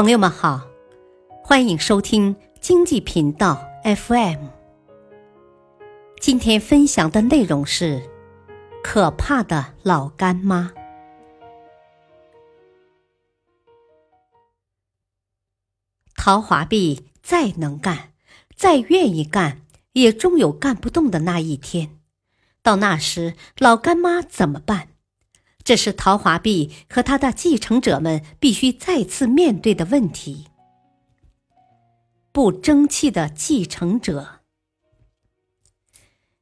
朋友们好，欢迎收听经济频道 FM。今天分享的内容是可怕的老干妈。陶华碧再能干，再愿意干，也终有干不动的那一天。到那时，老干妈怎么办？这是陶华碧和他的继承者们必须再次面对的问题。不争气的继承者，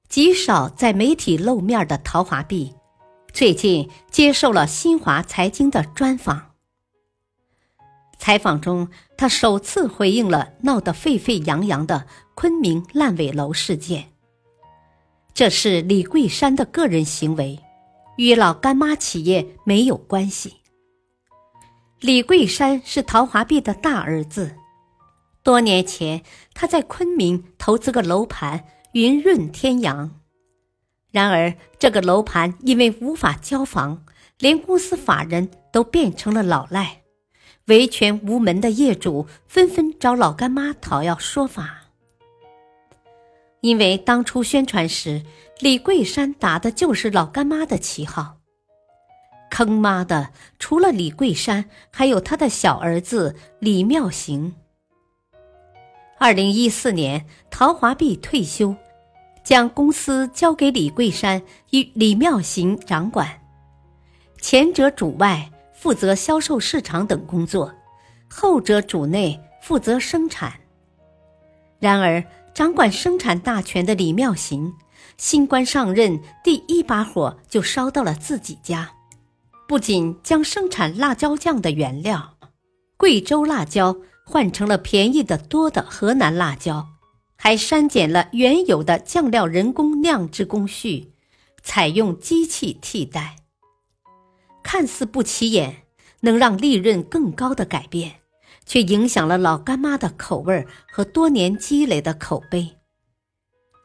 极少在媒体露面的陶华碧，最近接受了新华财经的专访。采访中，他首次回应了闹得沸沸扬扬的昆明烂尾楼事件。这是李桂山的个人行为。与老干妈企业没有关系。李桂山是陶华碧的大儿子，多年前他在昆明投资个楼盘“云润天阳”，然而这个楼盘因为无法交房，连公司法人都变成了老赖，维权无门的业主纷纷找老干妈讨要说法。因为当初宣传时，李桂山打的就是老干妈的旗号。坑妈的，除了李桂山，还有他的小儿子李妙行。二零一四年，陶华碧退休，将公司交给李桂山与李妙行掌管，前者主外负责销售市场等工作，后者主内负责生产。然而，掌管生产大权的李妙行，新官上任第一把火就烧到了自己家，不仅将生产辣椒酱的原料贵州辣椒换成了便宜的多的河南辣椒，还删减了原有的酱料人工酿制工序，采用机器替代。看似不起眼，能让利润更高的改变。却影响了老干妈的口味和多年积累的口碑。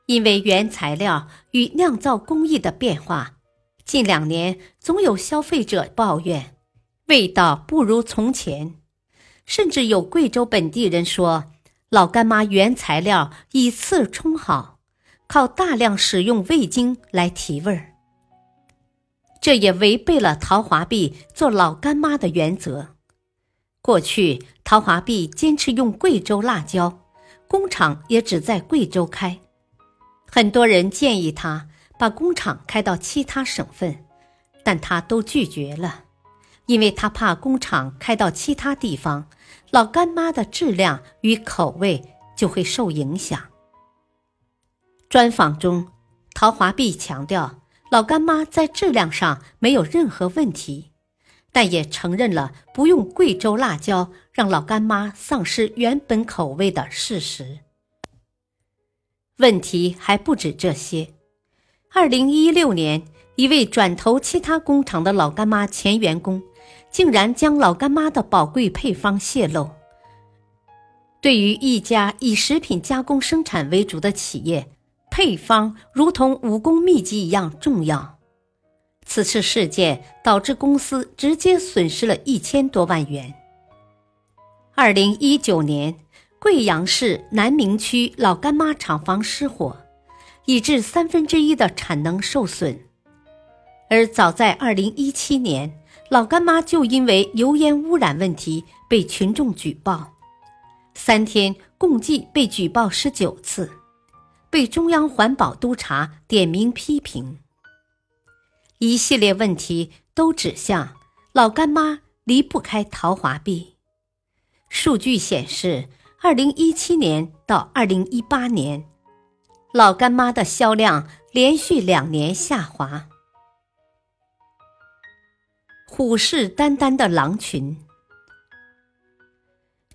因为原材料与酿造工艺的变化，近两年总有消费者抱怨味道不如从前，甚至有贵州本地人说老干妈原材料以次充好，靠大量使用味精来提味儿。这也违背了陶华碧做老干妈的原则。过去，陶华碧坚持用贵州辣椒，工厂也只在贵州开。很多人建议他把工厂开到其他省份，但他都拒绝了，因为他怕工厂开到其他地方，老干妈的质量与口味就会受影响。专访中，陶华碧强调，老干妈在质量上没有任何问题。但也承认了不用贵州辣椒让老干妈丧失原本口味的事实。问题还不止这些。二零一六年，一位转投其他工厂的老干妈前员工，竟然将老干妈的宝贵配方泄露。对于一家以食品加工生产为主的企业，配方如同武功秘籍一样重要。此次事件导致公司直接损失了一千多万元。二零一九年，贵阳市南明区老干妈厂房失火，以致三分之一的产能受损。而早在二零一七年，老干妈就因为油烟污染问题被群众举报，三天共计被举报十九次，被中央环保督察点名批评。一系列问题都指向老干妈离不开陶华碧。数据显示，二零一七年到二零一八年，老干妈的销量连续两年下滑。虎视眈眈的狼群，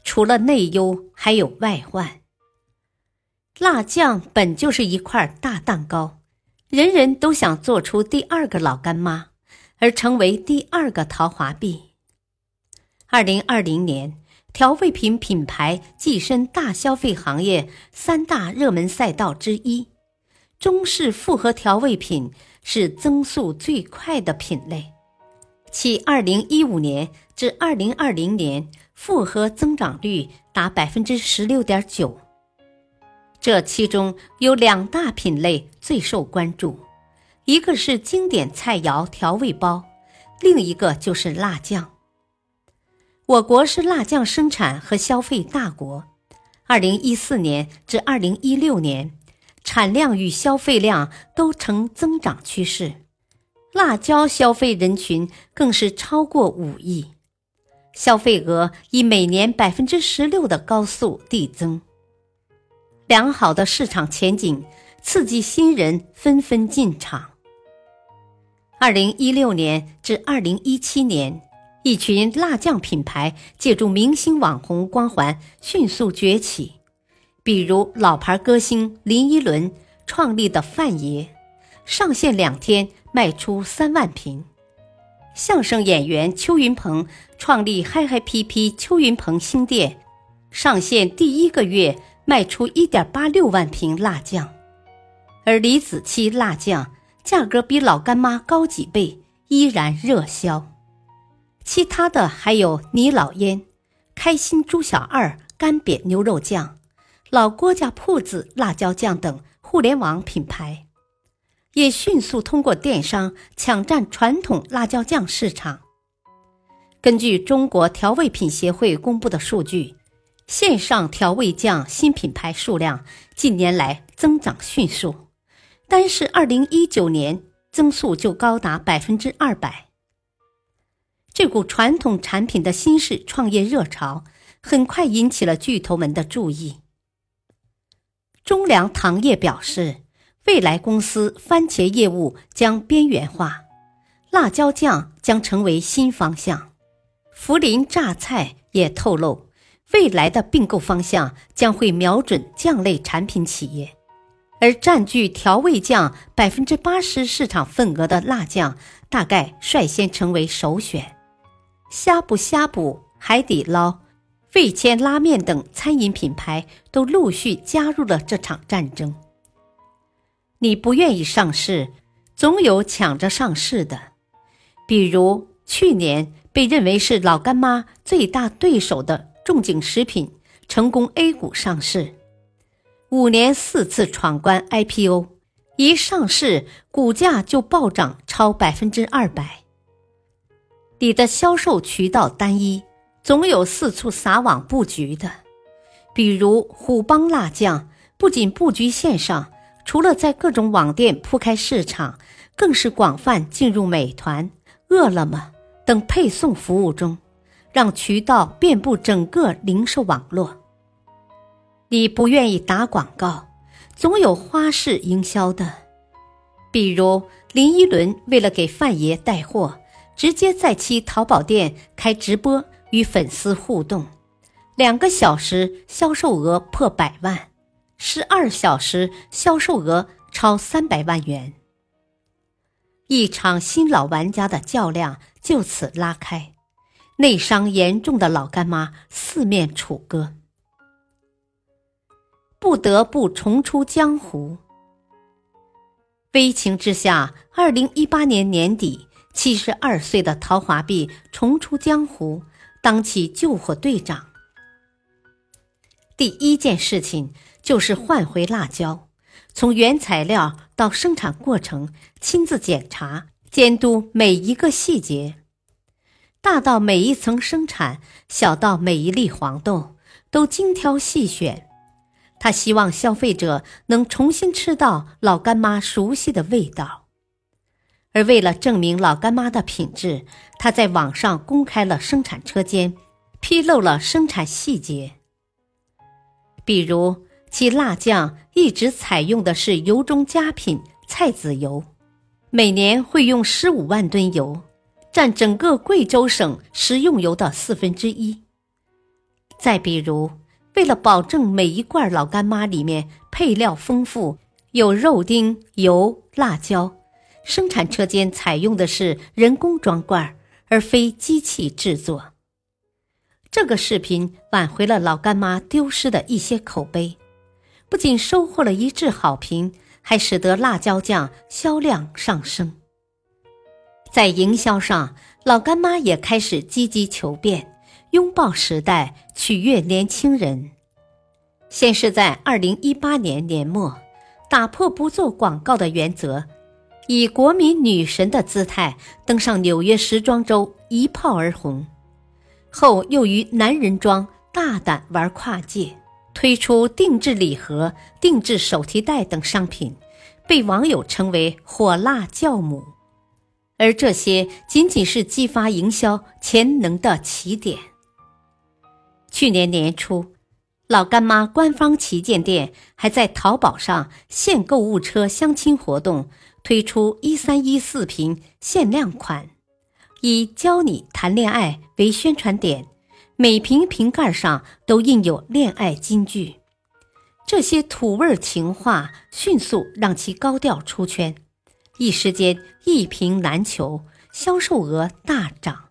除了内忧，还有外患。辣酱本就是一块大蛋糕。人人都想做出第二个老干妈，而成为第二个陶华碧。二零二零年，调味品品牌跻身大消费行业三大热门赛道之一，中式复合调味品是增速最快的品类，其2015年至2020年复合增长率达百分之十六点九。这其中有两大品类最受关注，一个是经典菜肴调味包，另一个就是辣酱。我国是辣酱生产和消费大国，二零一四年至二零一六年，产量与消费量都呈增长趋势，辣椒消费人群更是超过五亿，消费额以每年百分之十六的高速递增。良好的市场前景刺激新人纷纷进场。二零一六年至二零一七年。一群辣酱品牌借助明星网红光环迅速崛起，比如老牌歌星林依轮创立的范爷，上线两天卖出三万瓶；相声演员邱云鹏创立嗨嗨皮皮邱云鹏新店，上线第一个月卖出一点八六万瓶辣酱，而李子柒辣酱价格比老干妈高几倍，依然热销。其他的还有你老烟、开心猪小二干煸牛肉酱、老郭家铺子辣椒酱等互联网品牌，也迅速通过电商抢占传统辣椒酱市场。根据中国调味品协会公布的数据，线上调味酱新品牌数量近年来增长迅速，单是二零一九年增速就高达百分之二百。这股传统产品的新式创业热潮，很快引起了巨头们的注意。中粮糖业表示，未来公司番茄业务将边缘化，辣椒酱将成为新方向。涪陵榨菜也透露，未来的并购方向将会瞄准酱类产品企业，而占据调味酱百分之八十市场份额的辣酱，大概率先成为首选。呷哺呷哺、海底捞、味千拉面等餐饮品牌都陆续加入了这场战争。你不愿意上市，总有抢着上市的。比如去年被认为是老干妈最大对手的仲景食品，成功 A 股上市，五年四次闯关 IPO，一上市股价就暴涨超百分之二百。你的销售渠道单一，总有四处撒网布局的。比如虎帮辣酱，不仅布局线上，除了在各种网店铺开市场，更是广泛进入美团、饿了么等配送服务中，让渠道遍布整个零售网络。你不愿意打广告，总有花式营销的。比如林依轮为了给范爷带货。直接在其淘宝店开直播与粉丝互动，两个小时销售额破百万，十二小时销售额超三百万元。一场新老玩家的较量就此拉开，内伤严重的老干妈四面楚歌，不得不重出江湖。悲情之下，二零一八年年底。七十二岁的陶华碧重出江湖，当起救火队长。第一件事情就是换回辣椒，从原材料到生产过程，亲自检查监督每一个细节，大到每一层生产，小到每一粒黄豆，都精挑细选。他希望消费者能重新吃到老干妈熟悉的味道。而为了证明老干妈的品质，他在网上公开了生产车间，披露了生产细节。比如，其辣酱一直采用的是油中佳品菜籽油，每年会用十五万吨油，占整个贵州省食用油的四分之一。再比如，为了保证每一罐老干妈里面配料丰富，有肉丁、油、辣椒。生产车间采用的是人工装罐，而非机器制作。这个视频挽回了老干妈丢失的一些口碑，不仅收获了一致好评，还使得辣椒酱销量上升。在营销上，老干妈也开始积极求变，拥抱时代，取悦年轻人。先是在二零一八年年末，打破不做广告的原则，以国民女神的姿态登上纽约时装周，一炮而红。后又于男人装大胆玩跨界，推出定制礼盒、定制手提袋等商品，被网友称为“火辣教母”。而这些仅仅是激发营销潜能的起点。去年年初，老干妈官方旗舰店还在淘宝上现购物车相亲活动，推出一三一四瓶限量款，以“教你谈恋爱”为宣传点，每瓶瓶盖上都印有恋爱金句。这些土味情话迅速让其高调出圈。一时间一瓶难求，销售额大涨。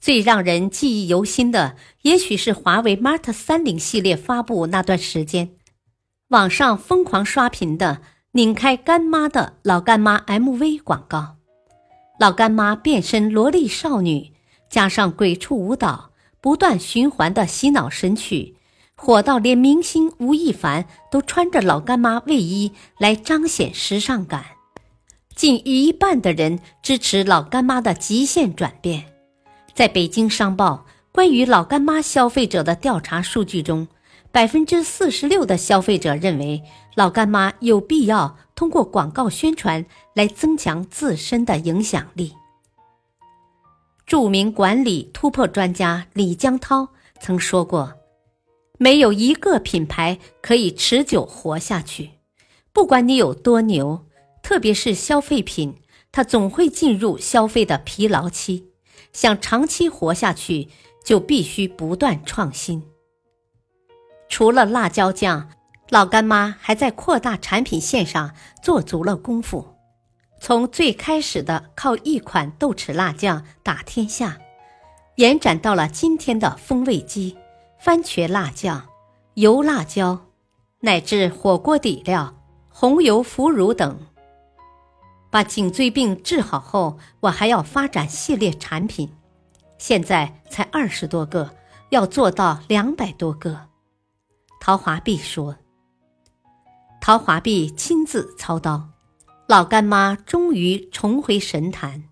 最让人记忆犹新的，也许是华为 Mate 三零系列发布那段时间，网上疯狂刷屏的“拧开干妈”的老干妈 MV 广告。老干妈变身萝莉少女，加上鬼畜舞蹈，不断循环的洗脑神曲，火到连明星吴亦凡都穿着老干妈卫衣来彰显时尚感。近一半的人支持老干妈的极限转变。在北京商报关于老干妈消费者的调查数据中，百分之四十六的消费者认为老干妈有必要通过广告宣传来增强自身的影响力。著名管理突破专家李江涛曾说过：“没有一个品牌可以持久活下去，不管你有多牛。”特别是消费品，它总会进入消费的疲劳期。想长期活下去，就必须不断创新。除了辣椒酱，老干妈还在扩大产品线上做足了功夫。从最开始的靠一款豆豉辣酱打天下，延展到了今天的风味鸡、番茄辣酱、油辣椒，乃至火锅底料、红油腐乳等。把颈椎病治好后，我还要发展系列产品，现在才二十多个，要做到两百多个。陶华碧说：“陶华碧亲自操刀，老干妈终于重回神坛。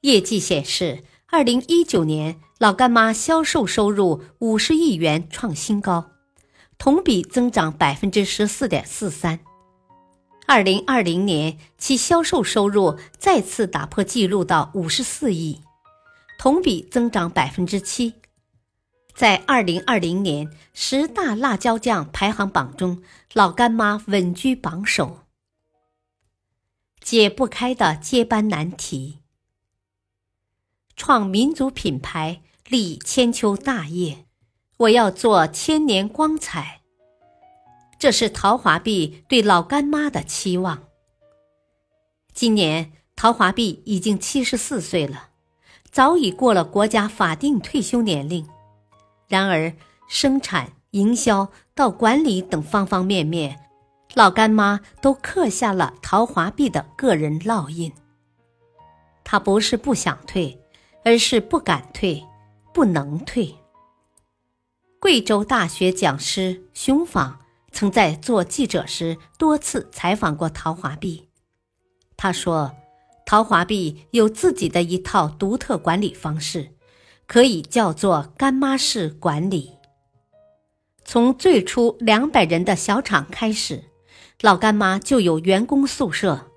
业绩显示，二零一九年老干妈销售收入五十亿元，创新高，同比增长百分之十四点四三。”二零二零年，其销售收入再次打破纪录到五十四亿，同比增长百分之七。在二零二零年十大辣椒酱排行榜中，老干妈稳居榜首。解不开的接班难题，创民族品牌，立千秋大业，我要做千年光彩。这是陶华碧对老干妈的期望。今年，陶华碧已经七十四岁了，早已过了国家法定退休年龄。然而，生产、营销到管理等方方面面，老干妈都刻下了陶华碧的个人烙印。他不是不想退，而是不敢退，不能退。贵州大学讲师熊仿。曾在做记者时多次采访过陶华碧，他说：“陶华碧有自己的一套独特管理方式，可以叫做干妈式管理。从最初两百人的小厂开始，老干妈就有员工宿舍，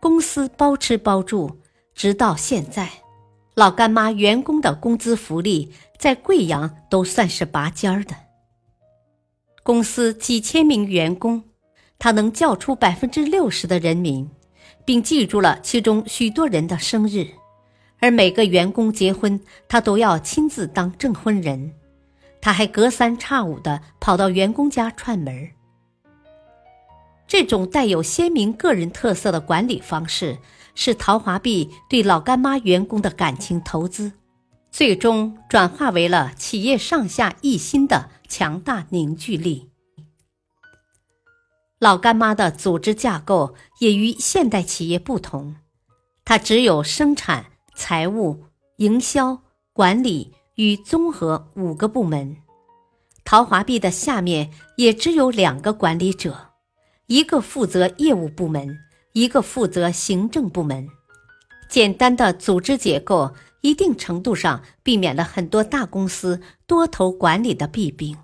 公司包吃包住，直到现在，老干妈员工的工资福利在贵阳都算是拔尖儿的。”公司几千名员工，他能叫出百分之六十的人名，并记住了其中许多人的生日，而每个员工结婚，他都要亲自当证婚人。他还隔三差五的跑到员工家串门儿这种带有鲜明个人特色的管理方式，是陶华碧对老干妈员工的感情投资，最终转化为了企业上下一心的。强大凝聚力。老干妈的组织架构也与现代企业不同，它只有生产、财务、营销、管理与综合五个部门。陶华碧的下面也只有两个管理者，一个负责业务部门，一个负责行政部门。简单的组织结构，一定程度上避免了很多大公司多头管理的弊病。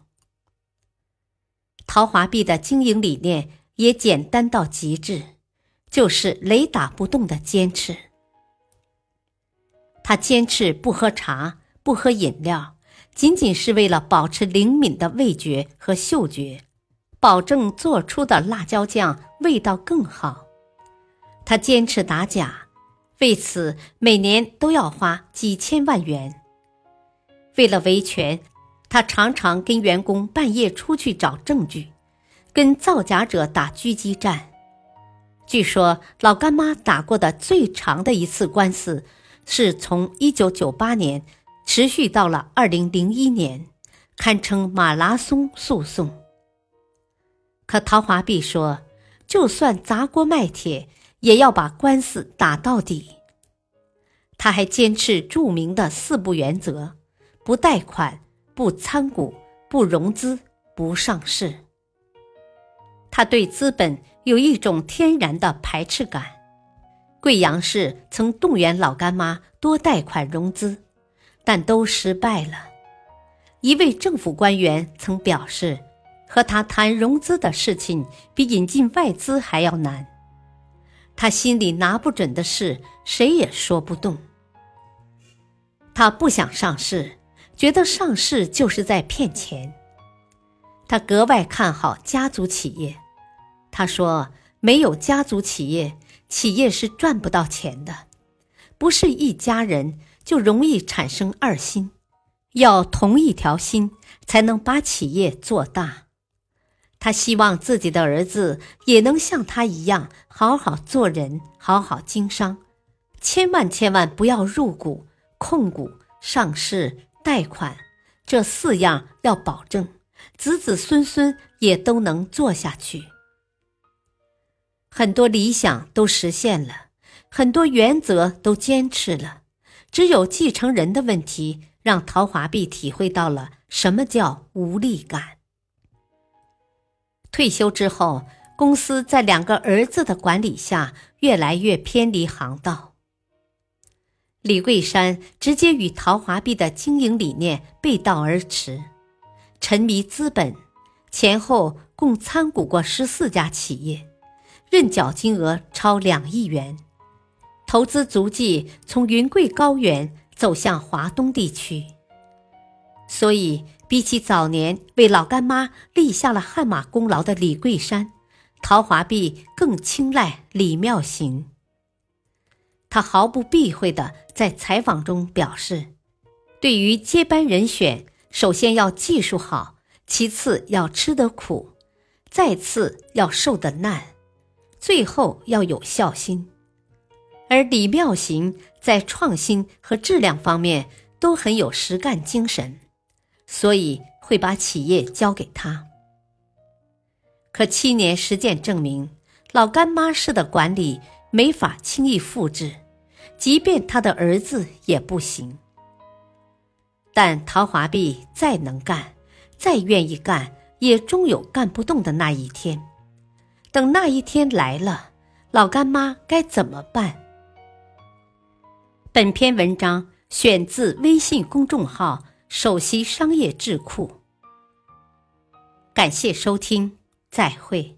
陶华碧的经营理念也简单到极致，就是雷打不动的坚持。他坚持不喝茶，不喝饮料。仅仅是为了保持灵敏的味觉和嗅觉，保证做出的辣椒酱味道更好。他坚持打假，为此每年都要花几千万元。为了维权，他常常跟员工半夜出去找证据，跟造假者打狙击战。据说老干妈打过的最长的一次官司，是从一九九八年。持续到了二零零一年，堪称马拉松诉讼。可陶华碧说：“就算砸锅卖铁，也要把官司打到底。”他还坚持著名的四不原则：不贷款、不参股、不融资、不上市。他对资本有一种天然的排斥感。贵阳市曾动员老干妈多贷款融资。但都失败了。一位政府官员曾表示，和他谈融资的事情比引进外资还要难。他心里拿不准的事，谁也说不动。他不想上市，觉得上市就是在骗钱。他格外看好家族企业。他说：“没有家族企业，企业是赚不到钱的，不是一家人。”就容易产生二心，要同一条心才能把企业做大。他希望自己的儿子也能像他一样好好做人，好好经商，千万千万不要入股、控股、上市、贷款，这四样要保证，子子孙孙也都能做下去。很多理想都实现了，很多原则都坚持了。只有继承人的问题，让陶华碧体会到了什么叫无力感。退休之后，公司在两个儿子的管理下，越来越偏离航道。李桂山直接与陶华碧的经营理念背道而驰，沉迷资本，前后共参股过十四家企业，认缴金额超两亿元。投资足迹从云贵高原走向华东地区，所以比起早年为老干妈立下了汗马功劳的李桂山，陶华碧更青睐李妙行。他毫不避讳地在采访中表示，对于接班人选，首先要技术好，其次要吃得苦，再次要受得难，最后要有孝心。而李妙行在创新和质量方面都很有实干精神，所以会把企业交给他。可七年实践证明，老干妈式的管理没法轻易复制，即便他的儿子也不行。但陶华碧再能干，再愿意干，也终有干不动的那一天。等那一天来了，老干妈该怎么办？本篇文章选自微信公众号“首席商业智库”。感谢收听，再会。